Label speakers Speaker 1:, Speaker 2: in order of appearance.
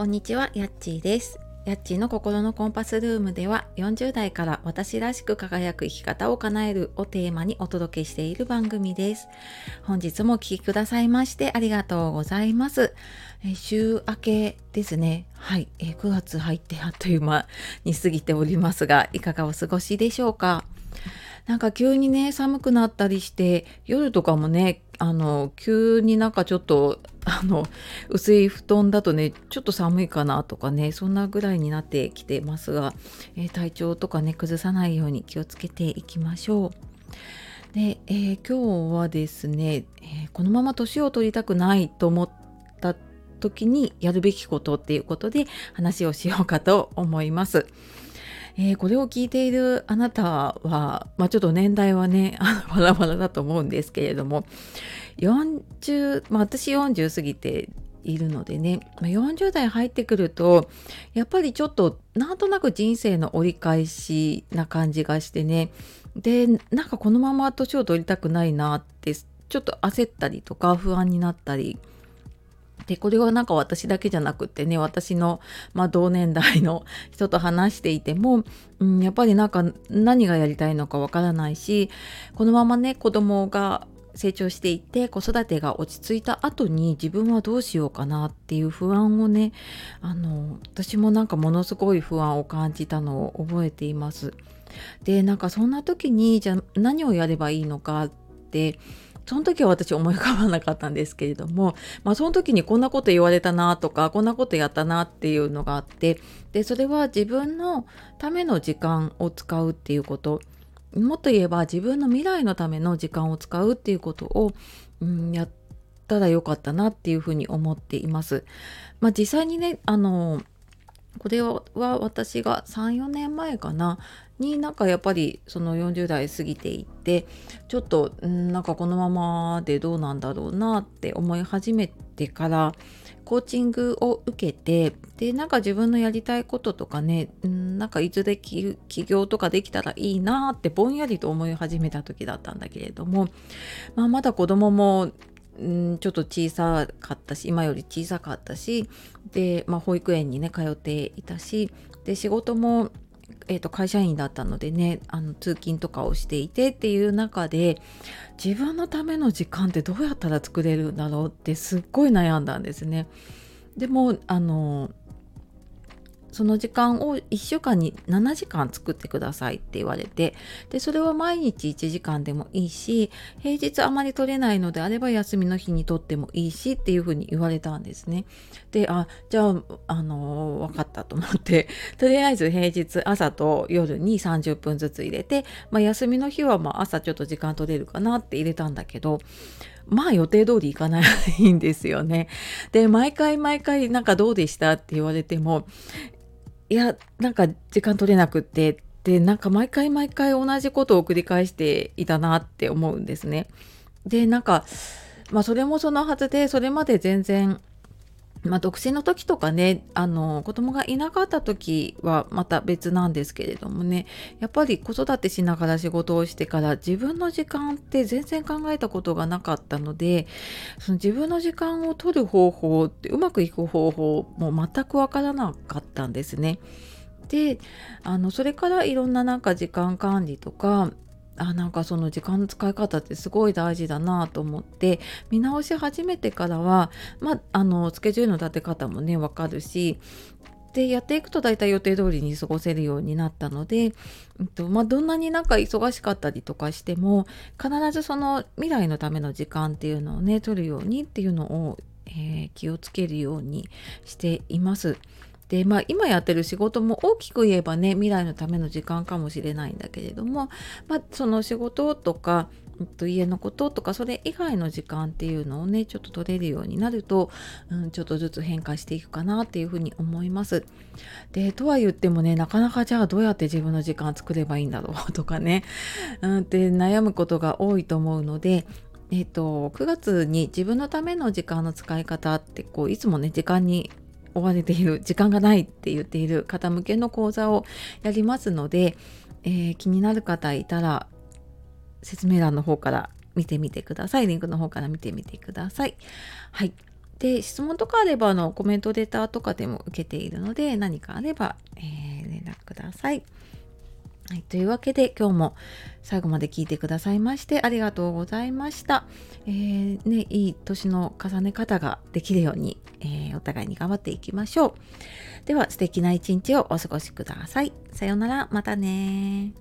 Speaker 1: こんにちは、やっちーです。やっちーの心のコンパスルームでは40代から私らしく輝く生き方を叶えるをテーマにお届けしている番組です。本日もお聴きくださいましてありがとうございます。え週明けですね。はい、え9月入ってあっという間に過ぎておりますが、いかがお過ごしでしょうか？なんか急にね寒くなったりして夜とかもねあの急になんかちょっとあの薄い布団だとねちょっと寒いかなとかねそんなぐらいになってきてますが、えー体調とかね崩さないように気をつけていきましょう。で、えー今日はですね、えーこのまま年を取りたくないと思った時にやるべきことっていうことで話をしようかと思います。えーこれを聞いているあなたは、まあ、ちょっと年代はね あのバラバラだと思うんですけれども40、まあ、私40過ぎているのでねまあ40代入ってくるとやっぱりちょっとなんとなく人生の折り返しな感じがしてねでなんかこのまま年を取りたくないなってちょっと焦ったりとか不安になったりでこれはなんか私だけじゃなくてね私の、まあ、同年代の人と話していても、うん、やっぱりなんか何がやりたいのかわからないしこのままね子供が成長していって子育てが落ち着いた後に自分はどうしようかなっていう不安をねあの私もなんかものすごい不安を感じたのを覚えています。でなんかそんな時にじゃ何をやればいいのかってその時は私思い浮かばなかったんですけれども、まあ、その時にこんなこと言われたなとかこんなことやったなっていうのがあってでそれは自分のための時間を使うっていうこともっと言えば自分の未来のための時間を使うっていうことを、うん、やったらよかったなっていうふうに思っています。まあ、実際にねあのこれは私が34年前かなになんかやっぱりその40代過ぎていってちょっとんなんかこのままでどうなんだろうなって思い始めてからコーチングを受けてでなんか自分のやりたいこととかねんなんかいずれ起業とかできたらいいなってぼんやりと思い始めた時だったんだけれども、まあ、まだ子供もんちょっと小さかったし今より小さかったしで、まあ、保育園にね通っていたしで仕事も、えー、と会社員だったのでねあの通勤とかをしていてっていう中で自分のための時間ってどうやったら作れるんだろうってすっごい悩んだんですね。でもあのその時間を1週間に7時間作ってくださいって言われてでそれは毎日1時間でもいいし平日あまり取れないのであれば休みの日にとってもいいしっていうふうに言われたんですね。であじゃあ、あの分かったと思って とりあえず平日朝と夜に30分ずつ入れて、まあ、休みの日はまあ朝ちょっと時間取れるかなって入れたんだけどまあ予定通りいかないんですよね。で毎回毎回なんかどうでしたって言われてもいやなんか時間取れなくってでなんか毎回毎回同じことを繰り返していたなって思うんですね。でなんかまあそれもそのはずでそれまで全然まあ、独身の時とかねあの子供がいなかった時はまた別なんですけれどもねやっぱり子育てしながら仕事をしてから自分の時間って全然考えたことがなかったのでその自分の時間を取る方法ってうまくいく方法も全くわからなかったんですね。であのそれからいろんななんか時間管理とかあなんかその時間の使い方ってすごい大事だなと思って見直し始めてからは、まあ、あのスケジュールの立て方もね分かるしでやっていくと大体予定通りに過ごせるようになったので、うんとまあ、どんなになんか忙しかったりとかしても必ずその未来のための時間っていうのをね取るようにっていうのを、えー気をつけるようにしています。でまあ今やってる仕事も大きく言えばね未来のための時間かもしれないんだけれども、まあ、その仕事とかと家のこととかそれ以外の時間っていうのをねちょっと取れるようになると、うん、ちょっとずつ変化していくかなっていうふうに思います。でとは言ってもねなかなかじゃあどうやって自分の時間作ればいいんだろうとかね、うん、って悩むことが多いと思うのでえっと、9月に自分のための時間の使い方ってこういつもね時間に追われている時間がないって言っている方向けの講座をやりますので、えー気になる方いたら説明欄の方から見てみてください。リンクの方から見てみてください。はい。で質問とかあればあのコメントデータとかでも受けているので何かあれば、えー、連絡ください。はい、というわけで今日も最後まで聞いてくださいましてありがとうございました。えー、ね、いい年の重ね方ができるように、えー、お互いに頑張っていきましょう。では素敵な一日をお過ごしください。さようなら、またね